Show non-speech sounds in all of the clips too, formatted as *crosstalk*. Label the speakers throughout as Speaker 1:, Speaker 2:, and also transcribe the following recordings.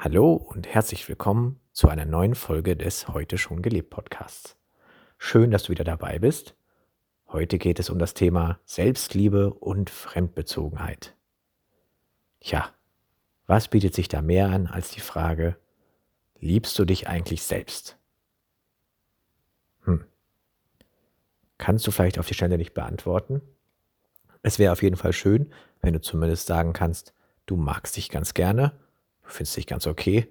Speaker 1: Hallo und herzlich willkommen zu einer neuen Folge des Heute schon gelebt Podcasts. Schön, dass du wieder dabei bist. Heute geht es um das Thema Selbstliebe und Fremdbezogenheit. Tja, was bietet sich da mehr an als die Frage, liebst du dich eigentlich selbst? Hm. Kannst du vielleicht auf die Stelle nicht beantworten? Es wäre auf jeden Fall schön, wenn du zumindest sagen kannst, du magst dich ganz gerne du findest dich ganz okay,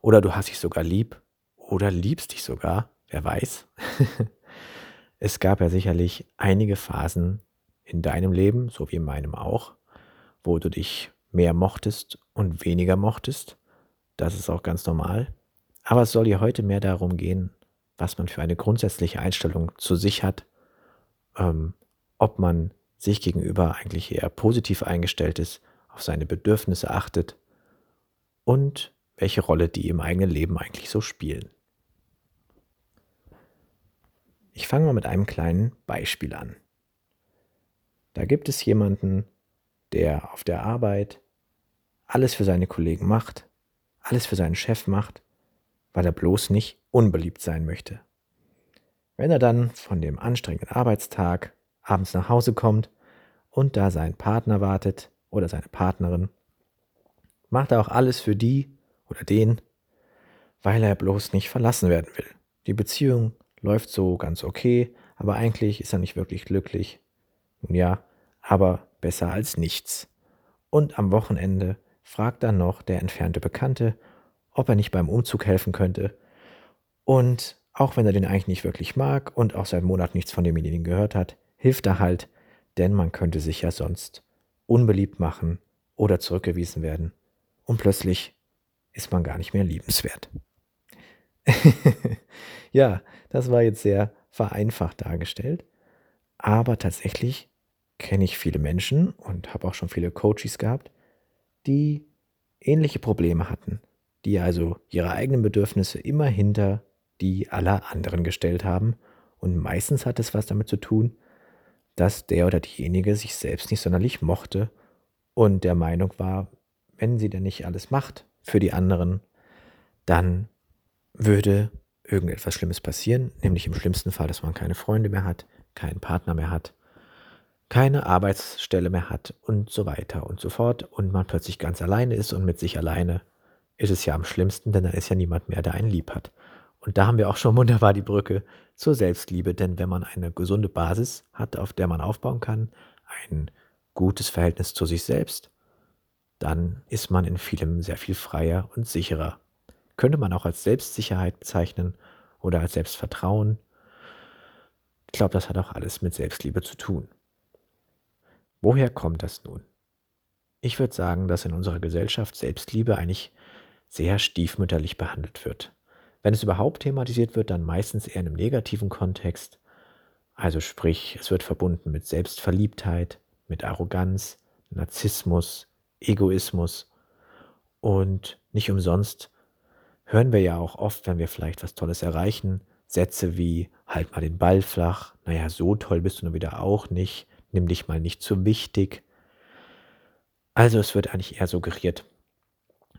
Speaker 1: oder du hast dich sogar lieb oder liebst dich sogar, wer weiß. *laughs* es gab ja sicherlich einige Phasen in deinem Leben, so wie in meinem auch, wo du dich mehr mochtest und weniger mochtest. Das ist auch ganz normal. Aber es soll hier heute mehr darum gehen, was man für eine grundsätzliche Einstellung zu sich hat, ähm, ob man sich gegenüber eigentlich eher positiv eingestellt ist, auf seine Bedürfnisse achtet und welche Rolle die im eigenen Leben eigentlich so spielen. Ich fange mal mit einem kleinen Beispiel an. Da gibt es jemanden, der auf der Arbeit alles für seine Kollegen macht, alles für seinen Chef macht, weil er bloß nicht unbeliebt sein möchte. Wenn er dann von dem anstrengenden Arbeitstag abends nach Hause kommt und da sein Partner wartet oder seine Partnerin, macht er auch alles für die oder den, weil er bloß nicht verlassen werden will. Die Beziehung läuft so ganz okay, aber eigentlich ist er nicht wirklich glücklich. Nun ja, aber besser als nichts. Und am Wochenende fragt dann noch der entfernte Bekannte, ob er nicht beim Umzug helfen könnte. Und auch wenn er den eigentlich nicht wirklich mag und auch seit Monaten nichts von demjenigen gehört hat, hilft er halt, denn man könnte sich ja sonst unbeliebt machen oder zurückgewiesen werden und plötzlich ist man gar nicht mehr liebenswert. *laughs* ja, das war jetzt sehr vereinfacht dargestellt, aber tatsächlich kenne ich viele Menschen und habe auch schon viele Coaches gehabt, die ähnliche Probleme hatten, die also ihre eigenen Bedürfnisse immer hinter die aller anderen gestellt haben. Und meistens hat es was damit zu tun, dass der oder diejenige sich selbst nicht sonderlich mochte und der Meinung war, wenn sie denn nicht alles macht für die anderen, dann würde irgendetwas Schlimmes passieren, nämlich im schlimmsten Fall, dass man keine Freunde mehr hat, keinen Partner mehr hat, keine Arbeitsstelle mehr hat und so weiter und so fort und man plötzlich ganz alleine ist und mit sich alleine ist es ja am schlimmsten, denn da ist ja niemand mehr, der einen lieb hat. Und da haben wir auch schon wunderbar die Brücke zur Selbstliebe, denn wenn man eine gesunde Basis hat, auf der man aufbauen kann, ein gutes Verhältnis zu sich selbst, dann ist man in vielem sehr viel freier und sicherer. Könnte man auch als Selbstsicherheit bezeichnen oder als Selbstvertrauen. Ich glaube, das hat auch alles mit Selbstliebe zu tun. Woher kommt das nun? Ich würde sagen, dass in unserer Gesellschaft Selbstliebe eigentlich sehr stiefmütterlich behandelt wird. Wenn es überhaupt thematisiert wird, dann meistens eher in einem negativen Kontext. Also sprich, es wird verbunden mit Selbstverliebtheit, mit Arroganz, Narzissmus, Egoismus. Und nicht umsonst hören wir ja auch oft, wenn wir vielleicht was Tolles erreichen, Sätze wie halt mal den Ball flach, naja, so toll bist du nun wieder auch nicht, nimm dich mal nicht zu wichtig. Also es wird eigentlich eher suggeriert,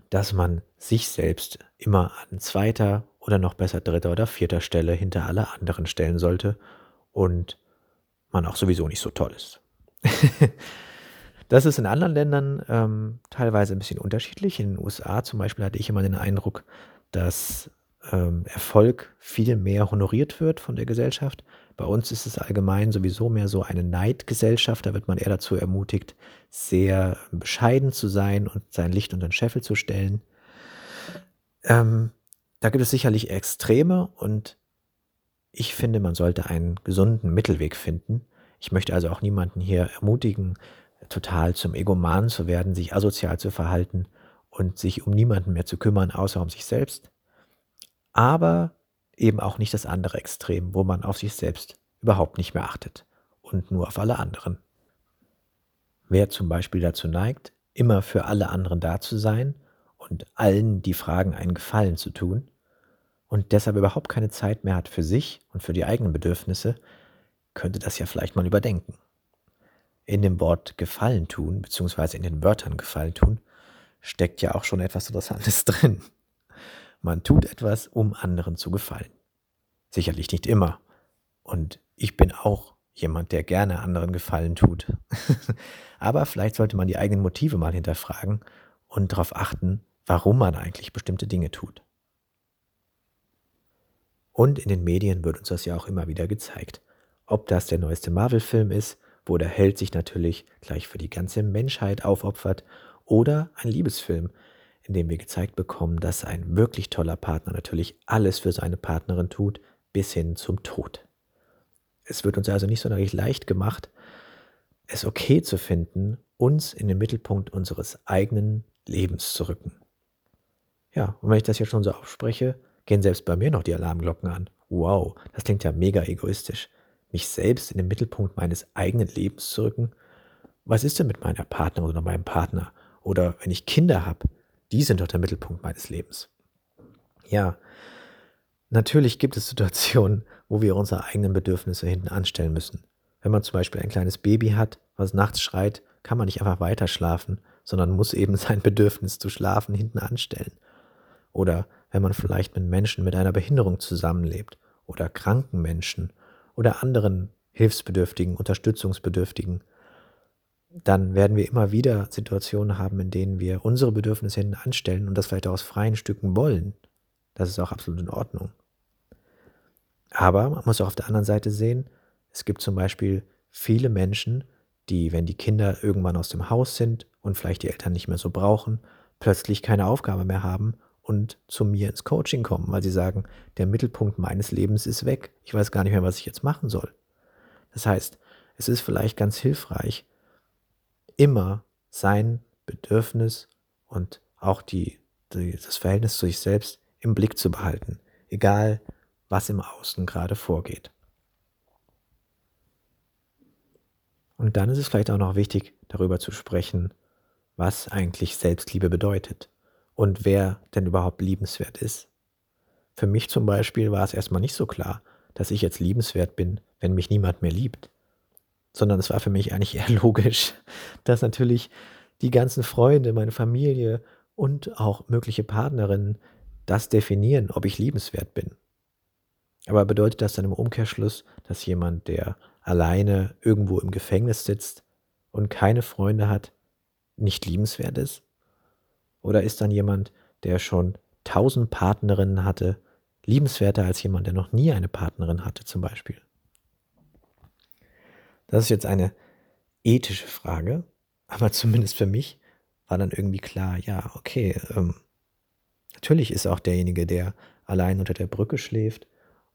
Speaker 1: dass man sich selbst immer an zweiter oder noch besser dritter oder vierter Stelle hinter alle anderen stellen sollte und man auch sowieso nicht so toll ist. *laughs* Das ist in anderen Ländern ähm, teilweise ein bisschen unterschiedlich. In den USA zum Beispiel hatte ich immer den Eindruck, dass ähm, Erfolg viel mehr honoriert wird von der Gesellschaft. Bei uns ist es allgemein sowieso mehr so eine Neidgesellschaft. Da wird man eher dazu ermutigt, sehr bescheiden zu sein und sein Licht unter den Scheffel zu stellen. Ähm, da gibt es sicherlich Extreme und ich finde, man sollte einen gesunden Mittelweg finden. Ich möchte also auch niemanden hier ermutigen, total zum Egoman zu werden, sich asozial zu verhalten und sich um niemanden mehr zu kümmern, außer um sich selbst. Aber eben auch nicht das andere Extrem, wo man auf sich selbst überhaupt nicht mehr achtet und nur auf alle anderen. Wer zum Beispiel dazu neigt, immer für alle anderen da zu sein und allen die Fragen einen Gefallen zu tun und deshalb überhaupt keine Zeit mehr hat für sich und für die eigenen Bedürfnisse, könnte das ja vielleicht mal überdenken in dem Wort Gefallen tun, beziehungsweise in den Wörtern Gefallen tun, steckt ja auch schon etwas Interessantes *laughs* drin. Man tut etwas, um anderen zu gefallen. Sicherlich nicht immer. Und ich bin auch jemand, der gerne anderen Gefallen tut. *laughs* Aber vielleicht sollte man die eigenen Motive mal hinterfragen und darauf achten, warum man eigentlich bestimmte Dinge tut. Und in den Medien wird uns das ja auch immer wieder gezeigt. Ob das der neueste Marvel-Film ist, wo der Held sich natürlich gleich für die ganze Menschheit aufopfert, oder ein Liebesfilm, in dem wir gezeigt bekommen, dass ein wirklich toller Partner natürlich alles für seine Partnerin tut, bis hin zum Tod. Es wird uns also nicht sonderlich leicht gemacht, es okay zu finden, uns in den Mittelpunkt unseres eigenen Lebens zu rücken. Ja, und wenn ich das jetzt schon so aufspreche, gehen selbst bei mir noch die Alarmglocken an. Wow, das klingt ja mega egoistisch. Mich selbst in den Mittelpunkt meines eigenen Lebens zu rücken? Was ist denn mit meiner Partnerin oder meinem Partner? Oder wenn ich Kinder habe, die sind doch der Mittelpunkt meines Lebens. Ja, natürlich gibt es Situationen, wo wir unsere eigenen Bedürfnisse hinten anstellen müssen. Wenn man zum Beispiel ein kleines Baby hat, was nachts schreit, kann man nicht einfach weiter schlafen, sondern muss eben *laughs* sein Bedürfnis zu schlafen hinten anstellen. Oder wenn man vielleicht mit Menschen mit einer Behinderung zusammenlebt oder kranken Menschen oder anderen hilfsbedürftigen, unterstützungsbedürftigen, dann werden wir immer wieder Situationen haben, in denen wir unsere Bedürfnisse hinten anstellen und das vielleicht auch aus freien Stücken wollen. Das ist auch absolut in Ordnung. Aber man muss auch auf der anderen Seite sehen, es gibt zum Beispiel viele Menschen, die, wenn die Kinder irgendwann aus dem Haus sind und vielleicht die Eltern nicht mehr so brauchen, plötzlich keine Aufgabe mehr haben und zu mir ins Coaching kommen, weil sie sagen, der Mittelpunkt meines Lebens ist weg. Ich weiß gar nicht mehr, was ich jetzt machen soll. Das heißt, es ist vielleicht ganz hilfreich, immer sein Bedürfnis und auch die, die, das Verhältnis zu sich selbst im Blick zu behalten, egal was im Außen gerade vorgeht. Und dann ist es vielleicht auch noch wichtig, darüber zu sprechen, was eigentlich Selbstliebe bedeutet und wer denn überhaupt liebenswert ist. Für mich zum Beispiel war es erstmal nicht so klar, dass ich jetzt liebenswert bin, wenn mich niemand mehr liebt, sondern es war für mich eigentlich *laughs* eher logisch, dass natürlich die ganzen Freunde, meine Familie und auch mögliche Partnerinnen das definieren, ob ich liebenswert bin. Aber bedeutet das dann im Umkehrschluss, dass jemand, der alleine irgendwo im Gefängnis sitzt und keine Freunde hat, nicht liebenswert ist? Oder ist dann jemand, der schon tausend Partnerinnen hatte, liebenswerter als jemand, der noch nie eine Partnerin hatte zum Beispiel? Das ist jetzt eine ethische Frage, aber zumindest für mich war dann irgendwie klar, ja, okay, ähm, natürlich ist auch derjenige, der allein unter der Brücke schläft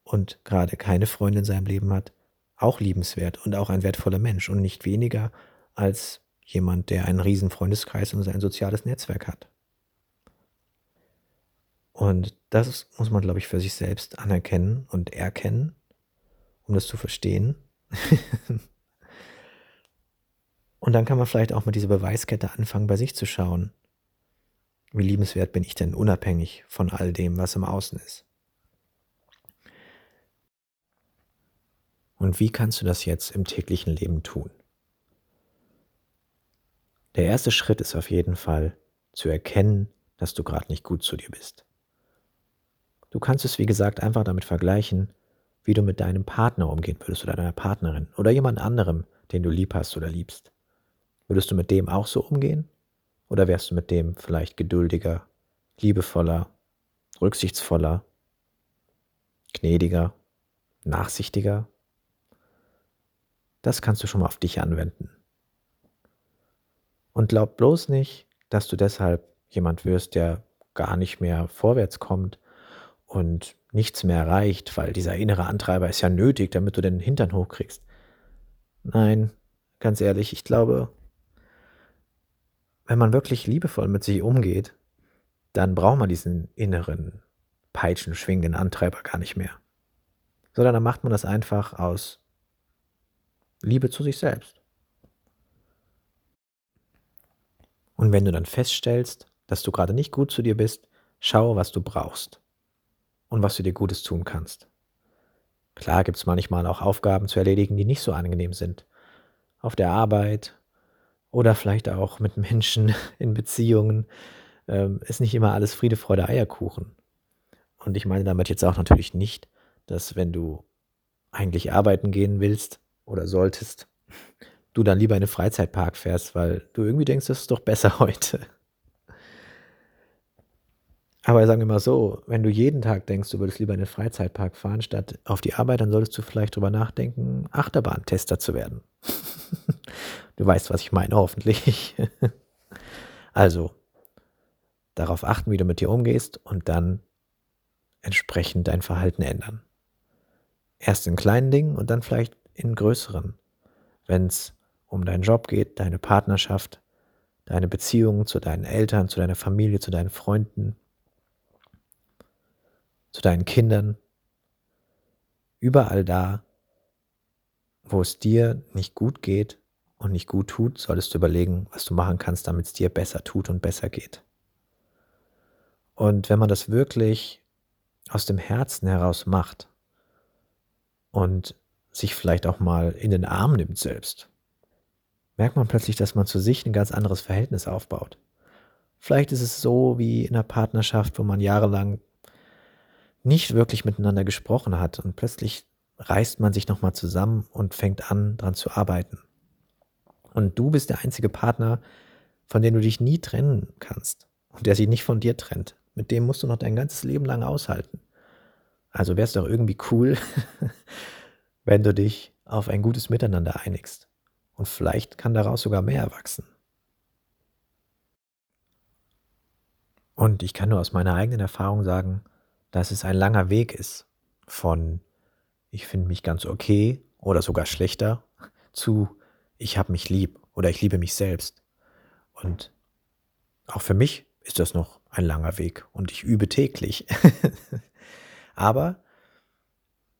Speaker 1: und gerade keine Freunde in seinem Leben hat, auch liebenswert und auch ein wertvoller Mensch und nicht weniger als jemand, der einen riesen Freundeskreis und sein soziales Netzwerk hat. Und das muss man, glaube ich, für sich selbst anerkennen und erkennen, um das zu verstehen. *laughs* und dann kann man vielleicht auch mit dieser Beweiskette anfangen, bei sich zu schauen. Wie liebenswert bin ich denn unabhängig von all dem, was im Außen ist? Und wie kannst du das jetzt im täglichen Leben tun? Der erste Schritt ist auf jeden Fall zu erkennen, dass du gerade nicht gut zu dir bist. Du kannst es, wie gesagt, einfach damit vergleichen, wie du mit deinem Partner umgehen würdest oder deiner Partnerin oder jemand anderem, den du lieb hast oder liebst. Würdest du mit dem auch so umgehen? Oder wärst du mit dem vielleicht geduldiger, liebevoller, rücksichtsvoller, gnädiger, nachsichtiger, das kannst du schon mal auf dich anwenden. Und glaub bloß nicht, dass du deshalb jemand wirst, der gar nicht mehr vorwärts kommt und nichts mehr erreicht, weil dieser innere Antreiber ist ja nötig, damit du den Hintern hochkriegst. Nein, ganz ehrlich, ich glaube, wenn man wirklich liebevoll mit sich umgeht, dann braucht man diesen inneren, peitschenschwingenden Antreiber gar nicht mehr. Sondern dann macht man das einfach aus Liebe zu sich selbst. Und wenn du dann feststellst, dass du gerade nicht gut zu dir bist, schau, was du brauchst und was du dir Gutes tun kannst. Klar gibt es manchmal auch Aufgaben zu erledigen, die nicht so angenehm sind. Auf der Arbeit oder vielleicht auch mit Menschen *laughs* in Beziehungen, ähm, ist nicht immer alles Friede, Freude, Eierkuchen. Und ich meine damit jetzt auch natürlich nicht, dass wenn du eigentlich arbeiten gehen willst oder solltest, du dann lieber in den Freizeitpark fährst, weil du irgendwie denkst, das ist doch besser *laughs* heute. Aber sagen wir mal so, wenn du jeden Tag denkst, du würdest lieber in den Freizeitpark fahren, statt auf die Arbeit, dann solltest du vielleicht drüber nachdenken, Achterbahntester zu werden. *laughs* du weißt, was ich meine, hoffentlich. *laughs* also, darauf achten, wie du mit dir umgehst und dann entsprechend dein Verhalten ändern. Erst in kleinen Dingen und dann vielleicht in größeren. Wenn es um deinen Job geht, deine Partnerschaft, deine Beziehungen zu deinen Eltern, zu deiner Familie, zu deinen Freunden, zu deinen Kindern, überall da, wo es dir nicht gut geht und nicht gut tut, solltest du überlegen, was du machen kannst, damit es dir besser tut und besser geht. Und wenn man das wirklich aus dem Herzen heraus macht und sich vielleicht auch mal in den Arm nimmt selbst, merkt man plötzlich, dass man zu sich ein ganz anderes Verhältnis aufbaut. Vielleicht ist es so wie in einer Partnerschaft, wo man jahrelang nicht wirklich miteinander gesprochen hat und plötzlich reißt man sich nochmal zusammen und fängt an, dran zu arbeiten. Und du bist der einzige Partner, von dem du dich nie trennen kannst und der sich nicht von dir trennt. Mit dem musst du noch dein ganzes Leben lang aushalten. Also wäre es doch irgendwie cool, *laughs* wenn du dich auf ein gutes Miteinander einigst. Und vielleicht kann daraus sogar mehr erwachsen. Und ich kann nur aus meiner eigenen Erfahrung sagen, dass es ein langer Weg ist von ich finde mich ganz okay oder sogar schlechter zu ich habe mich lieb oder ich liebe mich selbst. Und auch für mich ist das noch ein langer Weg und ich übe täglich. *laughs* Aber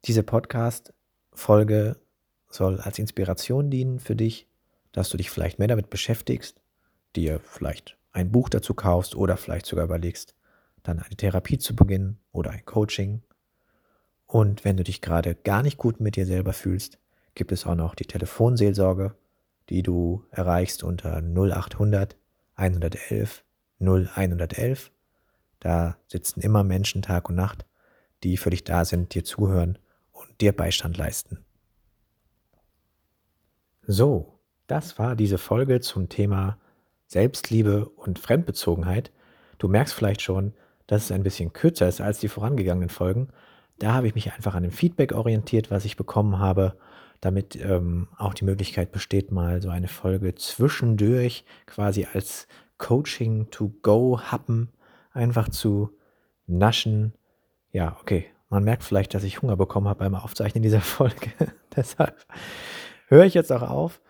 Speaker 1: diese Podcast-Folge soll als Inspiration dienen für dich, dass du dich vielleicht mehr damit beschäftigst, dir vielleicht ein Buch dazu kaufst oder vielleicht sogar überlegst, dann eine Therapie zu beginnen oder ein Coaching. Und wenn du dich gerade gar nicht gut mit dir selber fühlst, gibt es auch noch die Telefonseelsorge, die du erreichst unter 0800 111 0111. Da sitzen immer Menschen Tag und Nacht, die für dich da sind, dir zuhören und dir Beistand leisten. So, das war diese Folge zum Thema Selbstliebe und Fremdbezogenheit. Du merkst vielleicht schon, dass es ein bisschen kürzer ist als die vorangegangenen Folgen. Da habe ich mich einfach an dem Feedback orientiert, was ich bekommen habe, damit ähm, auch die Möglichkeit besteht, mal so eine Folge zwischendurch quasi als Coaching to go happen, einfach zu naschen. Ja, okay. Man merkt vielleicht, dass ich Hunger bekommen habe beim Aufzeichnen dieser *laughs* Folge. *laughs* Deshalb höre ich jetzt auch auf.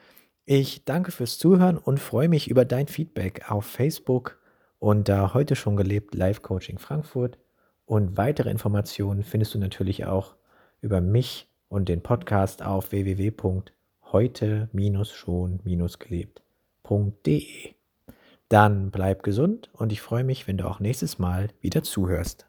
Speaker 1: Ich danke fürs Zuhören und freue mich über dein Feedback auf Facebook und da heute schon gelebt Live Coaching Frankfurt. Und weitere Informationen findest du natürlich auch über mich und den Podcast auf www.heute-schon-gelebt.de. Dann bleib gesund und ich freue mich, wenn du auch nächstes Mal wieder zuhörst.